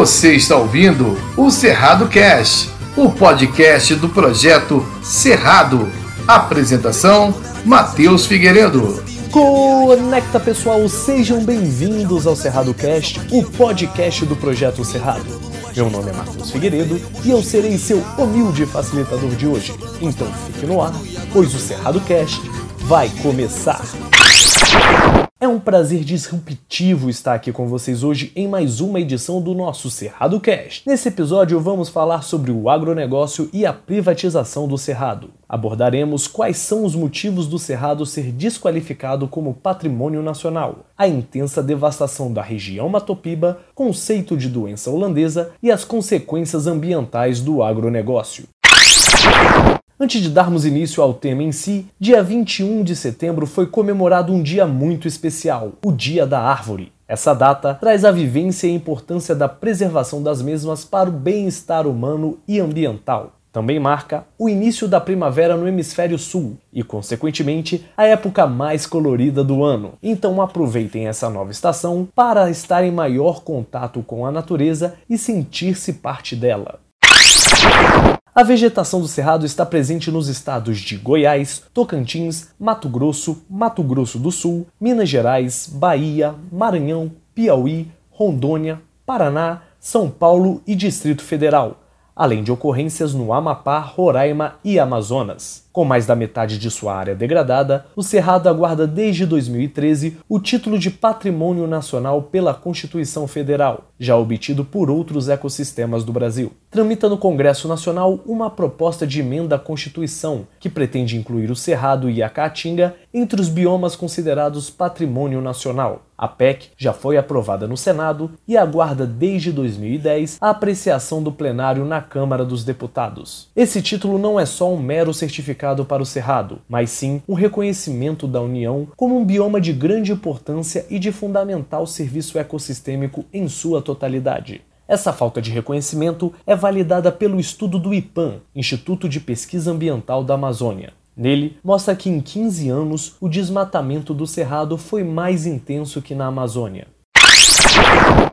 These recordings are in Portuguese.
Você está ouvindo o Cerrado Cast, o podcast do projeto Cerrado. Apresentação: Matheus Figueiredo. Conecta pessoal, sejam bem-vindos ao Cerrado Cast, o podcast do projeto Cerrado. Meu nome é Matheus Figueiredo e eu serei seu humilde facilitador de hoje. Então fique no ar, pois o Cerrado Cast vai começar. É um prazer disruptivo estar aqui com vocês hoje em mais uma edição do nosso Cerrado Cast. Nesse episódio vamos falar sobre o agronegócio e a privatização do Cerrado. Abordaremos quais são os motivos do Cerrado ser desqualificado como patrimônio nacional, a intensa devastação da região Matopiba, conceito de doença holandesa e as consequências ambientais do agronegócio. Antes de darmos início ao tema em si, dia 21 de setembro foi comemorado um dia muito especial, o Dia da Árvore. Essa data traz a vivência e a importância da preservação das mesmas para o bem-estar humano e ambiental. Também marca o início da primavera no hemisfério sul e, consequentemente, a época mais colorida do ano. Então aproveitem essa nova estação para estar em maior contato com a natureza e sentir-se parte dela. A vegetação do cerrado está presente nos estados de Goiás, Tocantins, Mato Grosso, Mato Grosso do Sul, Minas Gerais, Bahia, Maranhão, Piauí, Rondônia, Paraná, São Paulo e Distrito Federal, além de ocorrências no Amapá, Roraima e Amazonas. Com mais da metade de sua área degradada, o Cerrado aguarda desde 2013 o título de Patrimônio Nacional pela Constituição Federal, já obtido por outros ecossistemas do Brasil. Tramita no Congresso Nacional uma proposta de emenda à Constituição que pretende incluir o Cerrado e a Caatinga entre os biomas considerados Patrimônio Nacional. A PEC já foi aprovada no Senado e aguarda desde 2010 a apreciação do plenário na Câmara dos Deputados. Esse título não é só um mero certificado para o Cerrado, mas sim um reconhecimento da União como um bioma de grande importância e de fundamental serviço ecossistêmico em sua totalidade. Essa falta de reconhecimento é validada pelo estudo do IPAM, Instituto de Pesquisa Ambiental da Amazônia. Nele, mostra que em 15 anos o desmatamento do Cerrado foi mais intenso que na Amazônia.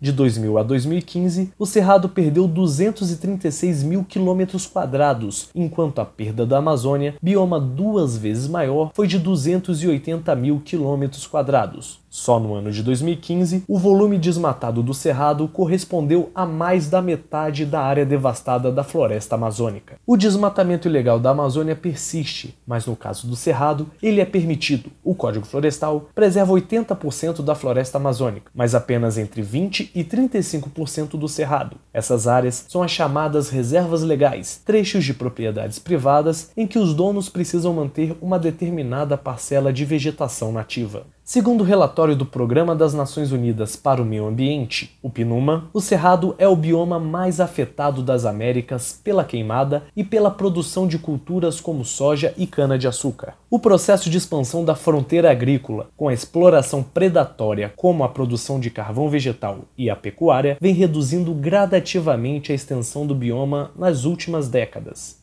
De 2000 a 2015, o Cerrado perdeu 236 mil quilômetros quadrados, enquanto a perda da Amazônia, bioma duas vezes maior, foi de 280 mil quilômetros quadrados. Só no ano de 2015, o volume desmatado do Cerrado correspondeu a mais da metade da área devastada da floresta amazônica. O desmatamento ilegal da Amazônia persiste, mas no caso do Cerrado, ele é permitido. O Código Florestal preserva 80% da floresta amazônica, mas apenas entre 20 e 35% do Cerrado. Essas áreas são as chamadas reservas legais, trechos de propriedades privadas em que os donos precisam manter uma determinada parcela de vegetação nativa. Segundo o relatório do Programa das Nações Unidas para o Meio Ambiente, o PNUMA, o Cerrado é o bioma mais afetado das Américas pela queimada e pela produção de culturas como soja e cana-de-açúcar. O processo de expansão da fronteira agrícola, com a exploração predatória como a produção de carvão vegetal e a pecuária, vem reduzindo gradativamente a extensão do bioma nas últimas décadas.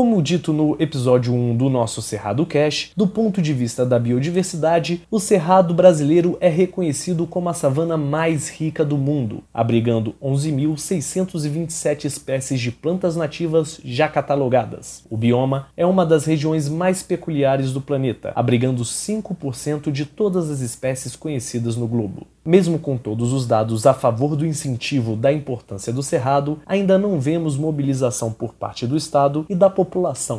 Como dito no episódio 1 do nosso Cerrado Cash, do ponto de vista da biodiversidade, o cerrado brasileiro é reconhecido como a savana mais rica do mundo, abrigando 11.627 espécies de plantas nativas já catalogadas. O bioma é uma das regiões mais peculiares do planeta, abrigando 5% de todas as espécies conhecidas no globo. Mesmo com todos os dados a favor do incentivo da importância do cerrado, ainda não vemos mobilização por parte do Estado e da população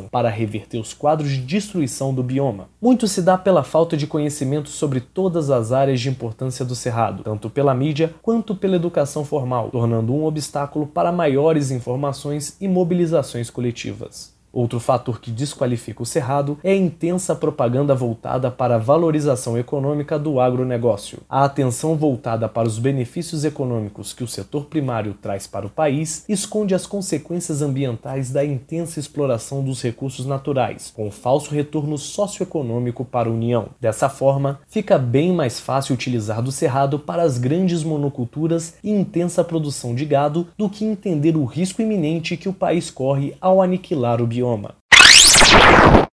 para reverter os quadros de destruição do bioma. Muito se dá pela falta de conhecimento sobre todas as áreas de importância do cerrado, tanto pela mídia quanto pela educação formal, tornando um obstáculo para maiores informações e mobilizações coletivas. Outro fator que desqualifica o Cerrado é a intensa propaganda voltada para a valorização econômica do agronegócio. A atenção voltada para os benefícios econômicos que o setor primário traz para o país esconde as consequências ambientais da intensa exploração dos recursos naturais, com falso retorno socioeconômico para a União. Dessa forma, fica bem mais fácil utilizar do Cerrado para as grandes monoculturas e intensa produção de gado do que entender o risco iminente que o país corre ao aniquilar o bioma idioma.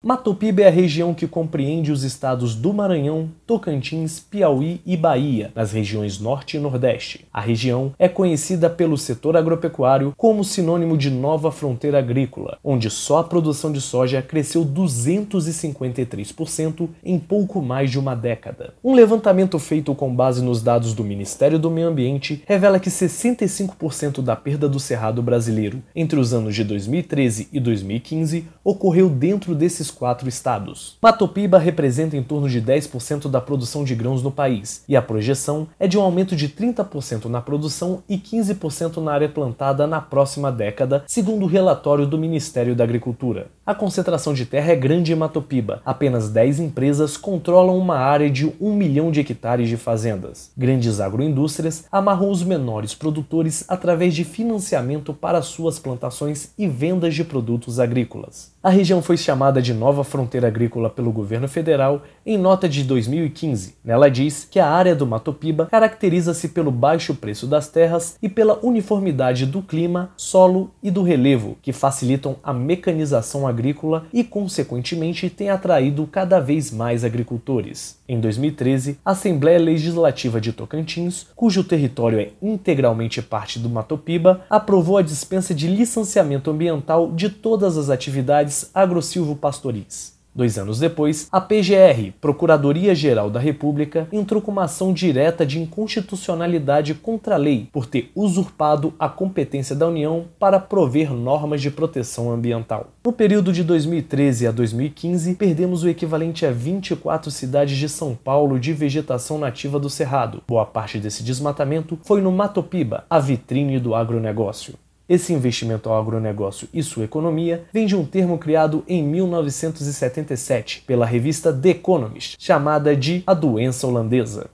Matopiba é a região que compreende os estados do Maranhão, Tocantins, Piauí e Bahia, nas regiões Norte e Nordeste. A região é conhecida pelo setor agropecuário como sinônimo de nova fronteira agrícola, onde só a produção de soja cresceu 253% em pouco mais de uma década. Um levantamento feito com base nos dados do Ministério do Meio Ambiente revela que 65% da perda do cerrado brasileiro entre os anos de 2013 e 2015 ocorreu dentro desses quatro estados. Matopiba representa em torno de 10% da produção de grãos no país, e a projeção é de um aumento de 30% na produção e 15% na área plantada na próxima década, segundo o relatório do Ministério da Agricultura. A concentração de terra é grande em Matopiba. Apenas 10 empresas controlam uma área de 1 milhão de hectares de fazendas. Grandes agroindústrias amarram os menores produtores através de financiamento para suas plantações e vendas de produtos agrícolas. A região foi chamada de Nova Fronteira Agrícola pelo governo federal em nota de 2015. Nela diz que a área do Mato Piba caracteriza-se pelo baixo preço das terras e pela uniformidade do clima, solo e do relevo, que facilitam a mecanização agrícola e, consequentemente, tem atraído cada vez mais agricultores. Em 2013, a Assembleia Legislativa de Tocantins, cujo território é integralmente parte do Mato Piba, aprovou a dispensa de licenciamento ambiental de todas as atividades agro-silvo-pastoris. Dois anos depois, a PGR, Procuradoria-Geral da República, entrou com uma ação direta de inconstitucionalidade contra a lei por ter usurpado a competência da União para prover normas de proteção ambiental. No período de 2013 a 2015, perdemos o equivalente a 24 cidades de São Paulo de vegetação nativa do Cerrado. Boa parte desse desmatamento foi no Matopiba, a vitrine do agronegócio. Esse investimento ao agronegócio e sua economia vem de um termo criado em 1977 pela revista The Economist, chamada de a doença holandesa.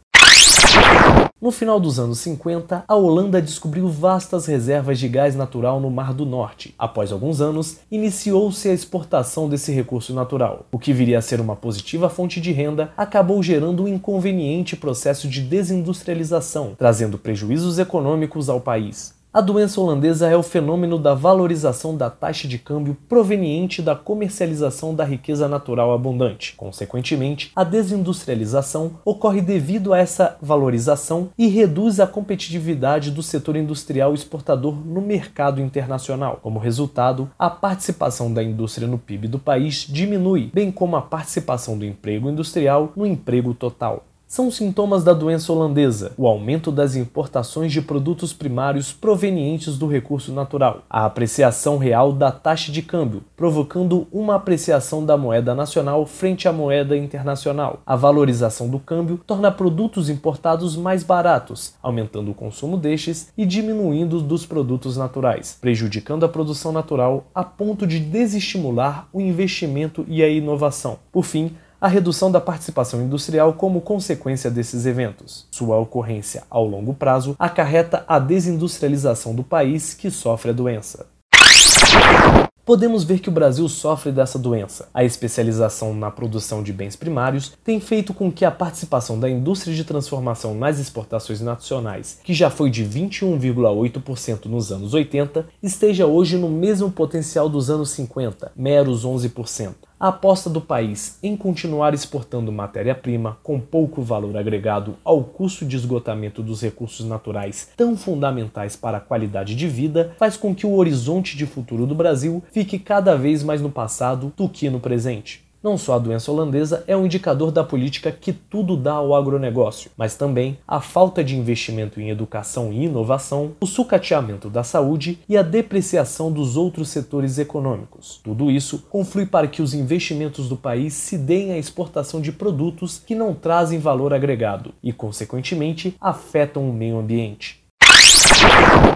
No final dos anos 50, a Holanda descobriu vastas reservas de gás natural no Mar do Norte. Após alguns anos, iniciou-se a exportação desse recurso natural. O que viria a ser uma positiva fonte de renda acabou gerando um inconveniente processo de desindustrialização, trazendo prejuízos econômicos ao país. A doença holandesa é o fenômeno da valorização da taxa de câmbio proveniente da comercialização da riqueza natural abundante. Consequentemente, a desindustrialização ocorre devido a essa valorização e reduz a competitividade do setor industrial exportador no mercado internacional. Como resultado, a participação da indústria no PIB do país diminui, bem como a participação do emprego industrial no emprego total são sintomas da doença holandesa, o aumento das importações de produtos primários provenientes do recurso natural, a apreciação real da taxa de câmbio, provocando uma apreciação da moeda nacional frente à moeda internacional. A valorização do câmbio torna produtos importados mais baratos, aumentando o consumo destes e diminuindo dos produtos naturais, prejudicando a produção natural a ponto de desestimular o investimento e a inovação. Por fim, a redução da participação industrial como consequência desses eventos. Sua ocorrência ao longo prazo acarreta a desindustrialização do país que sofre a doença. Podemos ver que o Brasil sofre dessa doença. A especialização na produção de bens primários tem feito com que a participação da indústria de transformação nas exportações nacionais, que já foi de 21,8% nos anos 80, esteja hoje no mesmo potencial dos anos 50, meros 11%. A aposta do país em continuar exportando matéria-prima com pouco valor agregado ao custo de esgotamento dos recursos naturais tão fundamentais para a qualidade de vida faz com que o horizonte de futuro do Brasil fique cada vez mais no passado do que no presente. Não só a doença holandesa é um indicador da política que tudo dá ao agronegócio, mas também a falta de investimento em educação e inovação, o sucateamento da saúde e a depreciação dos outros setores econômicos. Tudo isso conflui para que os investimentos do país se deem à exportação de produtos que não trazem valor agregado e, consequentemente, afetam o meio ambiente.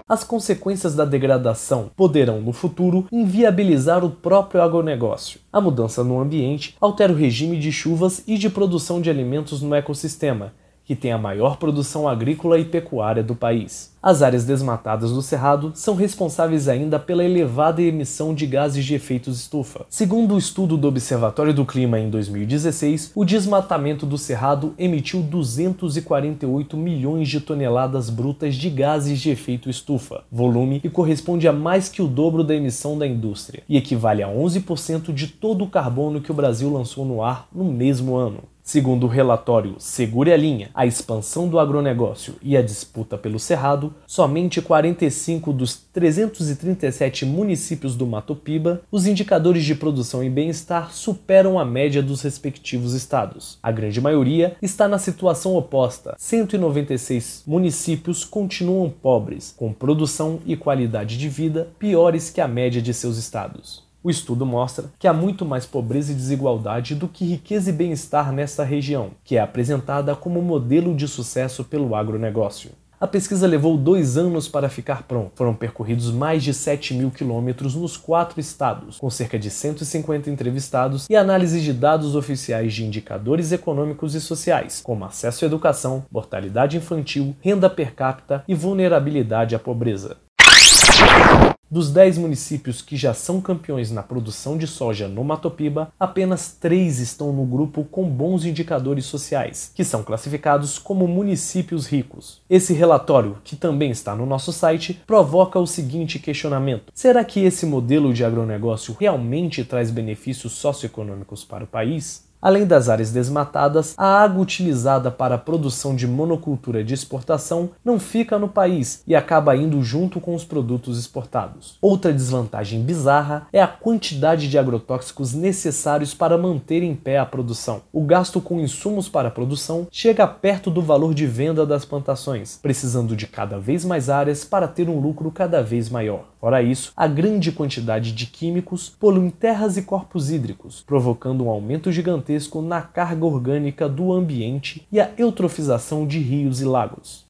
As consequências da degradação poderão, no futuro, inviabilizar o próprio agronegócio. A mudança no ambiente altera o regime de chuvas e de produção de alimentos no ecossistema, que tem a maior produção agrícola e pecuária do país. As áreas desmatadas do Cerrado são responsáveis ainda pela elevada emissão de gases de efeito estufa. Segundo o estudo do Observatório do Clima em 2016, o desmatamento do Cerrado emitiu 248 milhões de toneladas brutas de gases de efeito estufa, volume que corresponde a mais que o dobro da emissão da indústria e equivale a 11% de todo o carbono que o Brasil lançou no ar no mesmo ano. Segundo o relatório Segure a Linha, a expansão do agronegócio e a disputa pelo Cerrado, somente 45 dos 337 municípios do Mato Piba, os indicadores de produção e bem-estar superam a média dos respectivos estados. A grande maioria está na situação oposta. 196 municípios continuam pobres, com produção e qualidade de vida piores que a média de seus estados. O estudo mostra que há muito mais pobreza e desigualdade do que riqueza e bem-estar nesta região, que é apresentada como modelo de sucesso pelo agronegócio. A pesquisa levou dois anos para ficar pronta. Foram percorridos mais de 7 mil quilômetros nos quatro estados, com cerca de 150 entrevistados e análise de dados oficiais de indicadores econômicos e sociais, como acesso à educação, mortalidade infantil, renda per capita e vulnerabilidade à pobreza. Dos 10 municípios que já são campeões na produção de soja no Matopiba, apenas 3 estão no grupo com bons indicadores sociais, que são classificados como municípios ricos. Esse relatório, que também está no nosso site, provoca o seguinte questionamento: será que esse modelo de agronegócio realmente traz benefícios socioeconômicos para o país? Além das áreas desmatadas, a água utilizada para a produção de monocultura de exportação não fica no país e acaba indo junto com os produtos exportados. Outra desvantagem bizarra é a quantidade de agrotóxicos necessários para manter em pé a produção. O gasto com insumos para a produção chega perto do valor de venda das plantações, precisando de cada vez mais áreas para ter um lucro cada vez maior. Fora isso, a grande quantidade de químicos poluem terras e corpos hídricos, provocando um aumento gigantesco na carga orgânica do ambiente e a eutrofização de rios e lagos.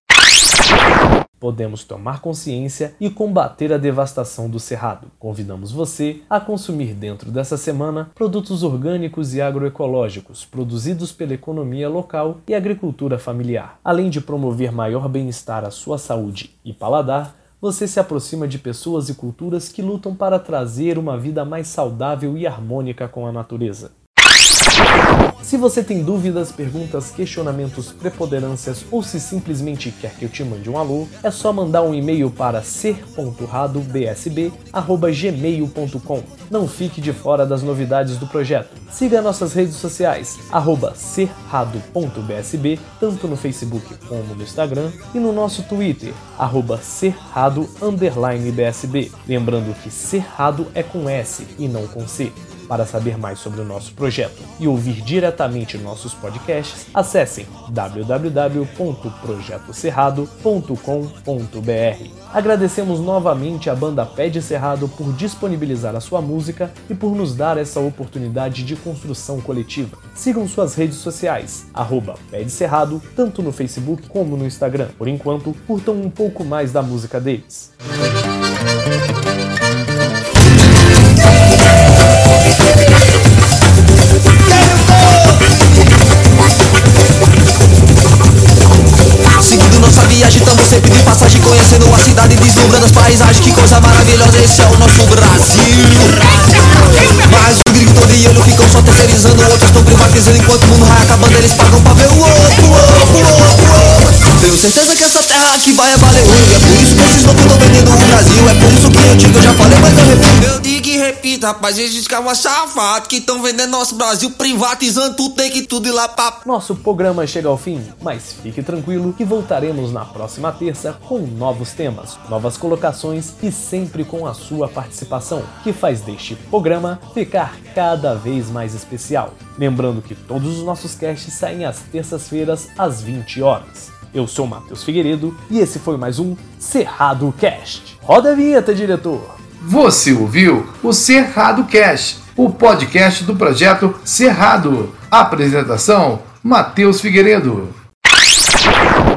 Podemos tomar consciência e combater a devastação do cerrado. Convidamos você a consumir dentro dessa semana produtos orgânicos e agroecológicos produzidos pela economia local e agricultura familiar, além de promover maior bem-estar à sua saúde e paladar você se aproxima de pessoas e culturas que lutam para trazer uma vida mais saudável e harmônica com a natureza. Se você tem dúvidas, perguntas, questionamentos, preponderâncias ou se simplesmente quer que eu te mande um alô, é só mandar um e-mail para ser.radobsb@gmail.com. Não fique de fora das novidades do projeto. Siga nossas redes sociais @serrado.bsb, tanto no Facebook como no Instagram e no nosso Twitter @serrado_bsb. Lembrando que Cerrado é com S e não com C. Para saber mais sobre o nosso projeto e ouvir diretamente nossos podcasts, acessem www.projetocerrado.com.br. Agradecemos novamente à banda Pé de Cerrado por disponibilizar a sua música e por nos dar essa oportunidade de construção coletiva. Sigam suas redes sociais, arroba Pé de Cerrado, tanto no Facebook como no Instagram. Por enquanto, curtam um pouco mais da música deles. Sempre de passagem Conhecendo a cidade, deslumbrando as paisagens. Que coisa maravilhosa, esse é o nosso Brasil. Mas o grito de olho ficam só terceirizando Outros estão privatizando enquanto o mundo vai acabando Eles pagam pra ver o outro, outro, outro Tenho certeza que essa terra aqui vai é E é por isso que esses loucos estão vendendo o Brasil. É por isso que eu digo, eu já falei, mas eu repito Repito, rapaz, esses caras safados Que estão vendendo nosso Brasil, privatizando tudo Tem que tudo ir lá pra... Nosso programa chega ao fim, mas fique tranquilo que voltaremos na próxima terça com novos temas, novas colocações e sempre com a sua participação, que faz deste programa ficar cada vez mais especial. Lembrando que todos os nossos casts saem às terças-feiras às 20 horas. Eu sou Matheus Figueiredo e esse foi mais um Cerrado Cast. Roda a vinheta, diretor! Você ouviu o Cerrado Cast, o podcast do projeto Cerrado. Apresentação: Matheus Figueiredo.